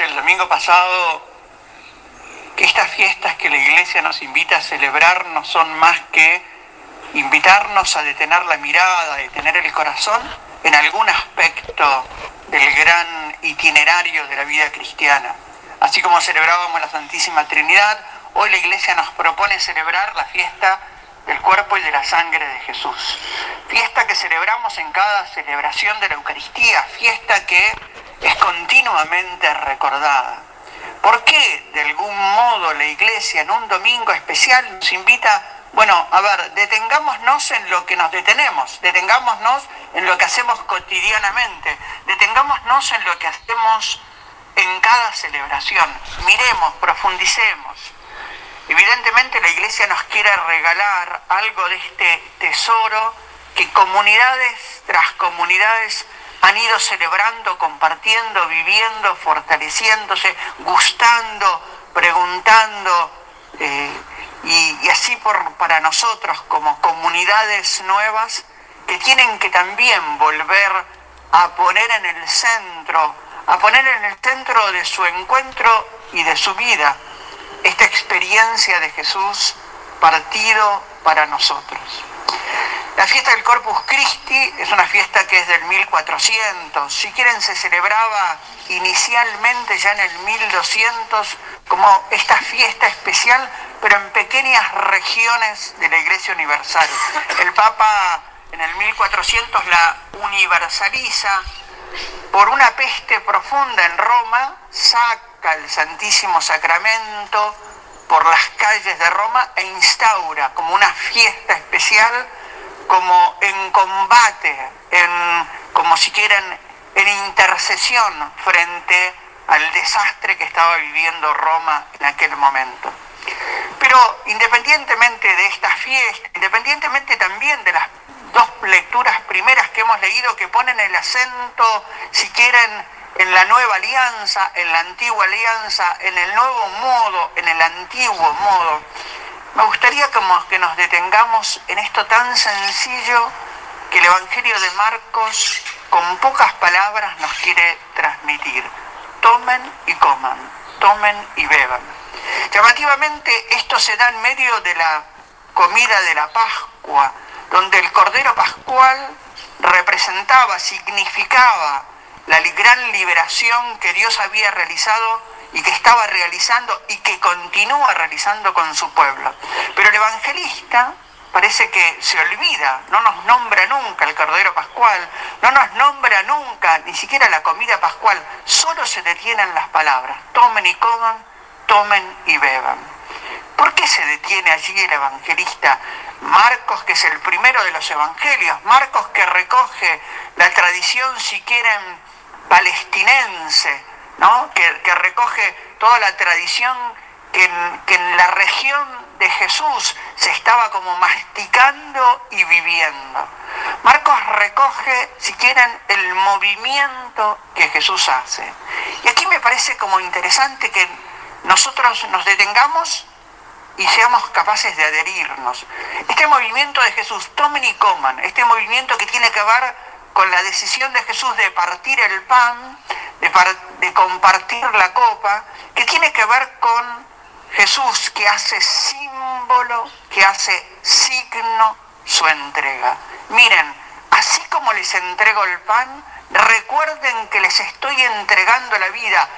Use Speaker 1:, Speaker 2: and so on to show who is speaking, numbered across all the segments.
Speaker 1: el domingo pasado que estas fiestas que la iglesia nos invita a celebrar no son más que invitarnos a detener la mirada, a detener el corazón en algún aspecto del gran itinerario de la vida cristiana. Así como celebrábamos la Santísima Trinidad, hoy la iglesia nos propone celebrar la fiesta del cuerpo y de la sangre de Jesús. Fiesta que celebramos en cada celebración de la Eucaristía, fiesta que es continuamente recordada. ¿Por qué de algún modo la iglesia en un domingo especial nos invita, bueno, a ver, detengámonos en lo que nos detenemos, detengámonos en lo que hacemos cotidianamente, detengámonos en lo que hacemos en cada celebración, miremos, profundicemos. Evidentemente la iglesia nos quiere regalar algo de este tesoro que comunidades tras comunidades han ido celebrando, compartiendo, viviendo, fortaleciéndose, gustando, preguntando, eh, y, así por, para nosotros como comunidades nuevas que tienen que también volver a poner en el centro, a poner en el centro de su encuentro y de su vida esta experiencia de Jesús partido para nosotros. La fiesta del Corpus Christi es una fiesta que es del 1400. Si quieren, se celebraba inicialmente ya en el 1200 como esta fiesta especial, pero en pequeñas regiones de la Iglesia Universal. El Papa en el 1400 la universaliza por una peste profunda en Roma, saca el Santísimo Sacramento por las calles de Roma e instaura como una fiesta especial como en combate, en, como si quieren, en intercesión frente al desastre que estaba viviendo Roma en aquel momento. Pero independientemente de esta fiesta, independientemente también de las dos lecturas primeras que hemos leído que ponen el acento, si quieren, en la nueva alianza, en la antigua alianza, en el nuevo modo, en el antiguo modo, me gustaría que nos detengamos en esto tan sencillo que el Evangelio de Marcos con pocas palabras nos quiere transmitir. Tomen y coman, tomen y beban. Llamativamente esto se da en medio de la comida de la Pascua, donde el Cordero Pascual representaba, significaba la gran liberación que Dios había realizado y que estaba realizando y que continúa realizando con su pueblo. Pero el evangelista parece que se olvida, no nos nombra nunca el Cordero Pascual, no nos nombra nunca ni siquiera la comida pascual, solo se detienen las palabras, tomen y coman, tomen y beban. ¿Por qué se detiene allí el evangelista Marcos, que es el primero de los evangelios, Marcos que recoge la tradición, si quieren, palestinense, que, recoge toda la tradición que en, la región de Jesús se estaba como masticando y viviendo. Marcos recoge, si quieren, el movimiento que Jesús hace. Y aquí me parece como interesante que nosotros nos detengamos y seamos capaces de adherirnos. Este movimiento de Jesús, tomen y coman, este movimiento que tiene que ver con la decisión de Jesús de partir el pan, de, compartir la copa, que tiene que ver con Jesús que hace símbolo, que hace signo su entrega. Miren, así como les entrego el pan, recuerden que les estoy entregando la vida,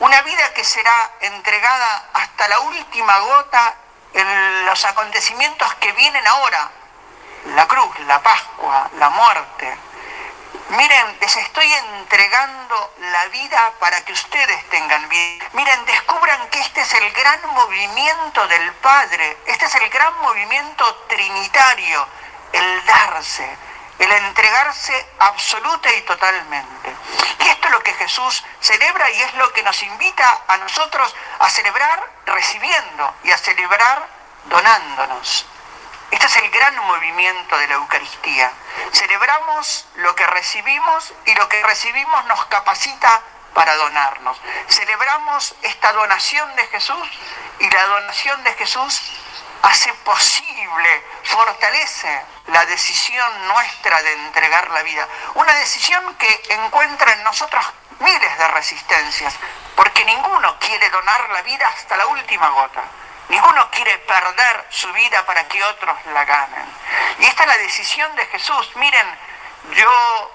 Speaker 1: una vida que será entregada hasta la última gota en los acontecimientos que vienen ahora, la cruz, la Pascua, la muerte, Miren, les estoy entregando la vida para que ustedes tengan vida. Miren, descubran que este es el gran movimiento del Padre, este es el gran movimiento trinitario, el darse, el entregarse absoluta y totalmente. Y esto es lo que Jesús celebra y es lo que nos invita a nosotros a celebrar recibiendo y a celebrar donándonos. Este es el gran movimiento de la Eucaristía. Celebramos lo que recibimos y lo que recibimos nos capacita para donarnos. Celebramos esta donación de Jesús y la donación de Jesús hace posible, fortalece la decisión nuestra de entregar la vida. Una decisión que encuentra en nosotros miles de resistencias, porque ninguno quiere donar la vida hasta la última gota. Ninguno quiere perder su vida para que otros la ganen. Y esta es la decisión de Jesús. Miren, yo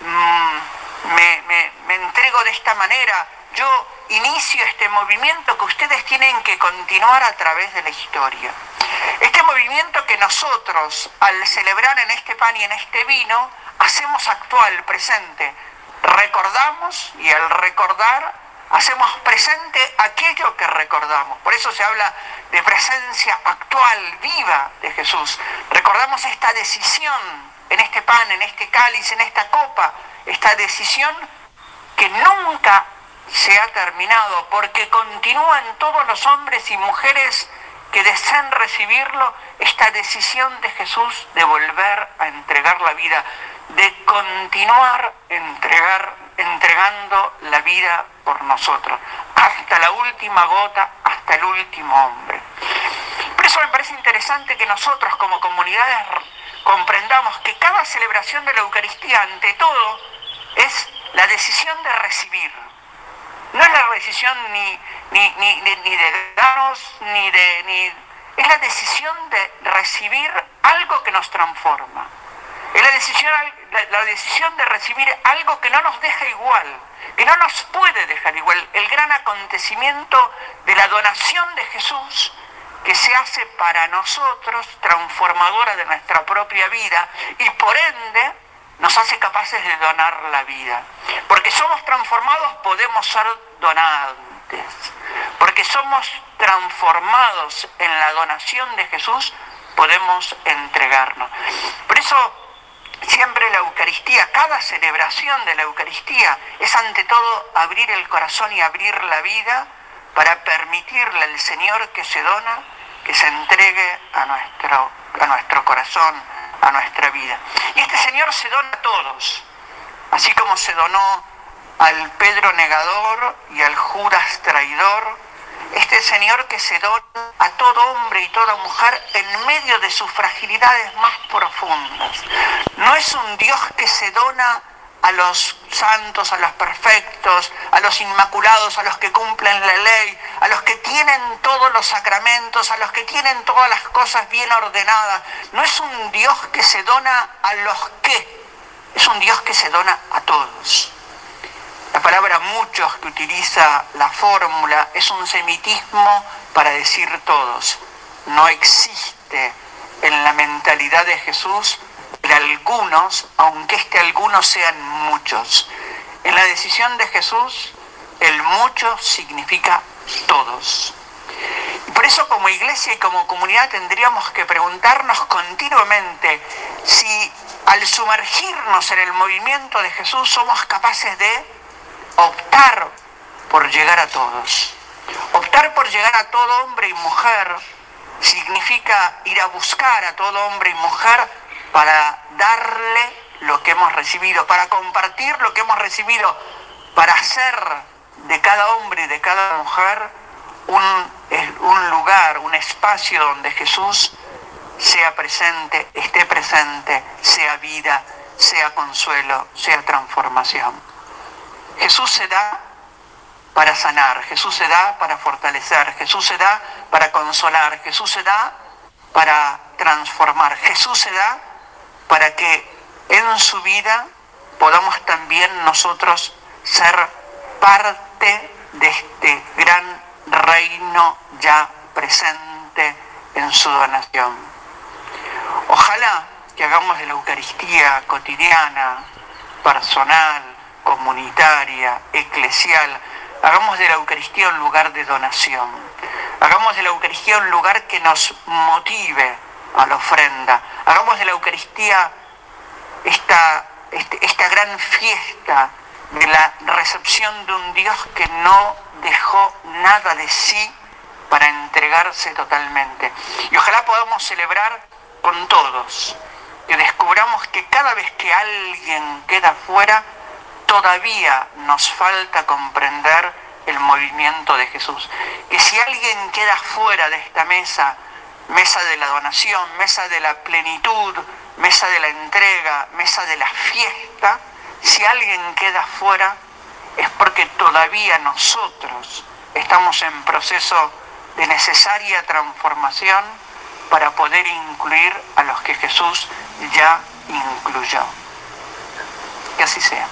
Speaker 1: mm, me, me entrego de esta manera, yo inicio este movimiento que ustedes tienen que continuar a través de la historia. Este movimiento que nosotros, al celebrar en este pan y en este vino, hacemos actual, presente. Recordamos y al recordar hacemos presente aquello que recordamos. Por eso se habla de presencia actual, viva de Jesús. Recordamos esta decisión en este pan, en este cáliz, en esta copa, esta decisión que nunca se ha terminado, porque continúan todos los hombres y mujeres que desean recibirlo, esta decisión de Jesús de volver a entregar la vida, de continuar entregar, entregando la vida por nosotros, hasta la última gota, hasta el último hombre. Por eso me parece interesante que nosotros como comunidades comprendamos que cada celebración de la Eucaristía, ante todo, es la decisión de recibir no es la decisión ni, ni, de darnos, ni de... Ni, es la decisión de recibir algo que nos transforma. Es la decisión, la, decisión de recibir algo que no nos deja igual, que no nos puede dejar igual. El gran acontecimiento de la donación de Jesús que se hace para nosotros transformadora de nuestra propia vida y por ende nos hace capaces de donar la vida. Porque somos transformados, podemos ser donantes. Porque somos transformados en la donación de Jesús, podemos entregarnos. Por eso siempre la Eucaristía, cada celebración de la Eucaristía es ante todo abrir el corazón y abrir la vida para permitirle al Señor que se dona, que se entregue a nuestro, a nuestro corazón, a nuestra vida. Y este Señor se dona a todos, así como se donó al Pedro negador y al Judas traidor, este Señor que se dona a todo hombre y toda mujer en medio de sus fragilidades más profundas. No es un Dios que se dona a los santos, a los perfectos, a los inmaculados, a los que cumplen la ley, a los que tienen todos los sacramentos, a los que tienen todas las cosas bien ordenadas. No es un Dios que se dona a los que, es un Dios que se dona a todos. La palabra muchos que utiliza la fórmula es un semitismo para decir todos. No existe en la mentalidad de Jesús de algunos, aunque este algunos sean muchos. En la decisión de Jesús, el mucho significa todos. Por eso como iglesia y como comunidad tendríamos que preguntarnos continuamente si al sumergirnos en el movimiento de Jesús somos capaces de optar por llegar a todos. Optar por llegar a todo hombre y mujer significa ir a buscar a todo hombre y mujer para darle lo que hemos recibido, para compartir lo que hemos recibido, para hacer de cada hombre y de cada mujer un, lugar, un espacio donde Jesús sea presente, esté presente, sea vida, sea consuelo, sea transformación. Jesús se da para sanar, Jesús se da para fortalecer, Jesús se da para consolar, Jesús se da para transformar, Jesús se da para que en su vida podamos también nosotros ser parte de este gran reino ya presente en su donación. Ojalá que hagamos de la Eucaristía cotidiana, personal, comunitaria, eclesial, hagamos de la Eucaristía un lugar de donación, hagamos de la Eucaristía un lugar que nos motive a la ofrenda. Hagamos de la Eucaristía esta, este, esta gran fiesta de la recepción de un Dios que no dejó nada de sí para entregarse totalmente. Y ojalá podamos celebrar con todos, que descubramos que cada vez que alguien queda fuera, todavía nos falta comprender el movimiento de Jesús. Que si alguien queda fuera de esta mesa, mesa de la donación, mesa de la plenitud, mesa de la entrega, mesa de la fiesta, si alguien queda fuera, es porque todavía nosotros estamos en proceso de necesaria transformación para poder incluir a los que Jesús ya incluyó. Que así sea.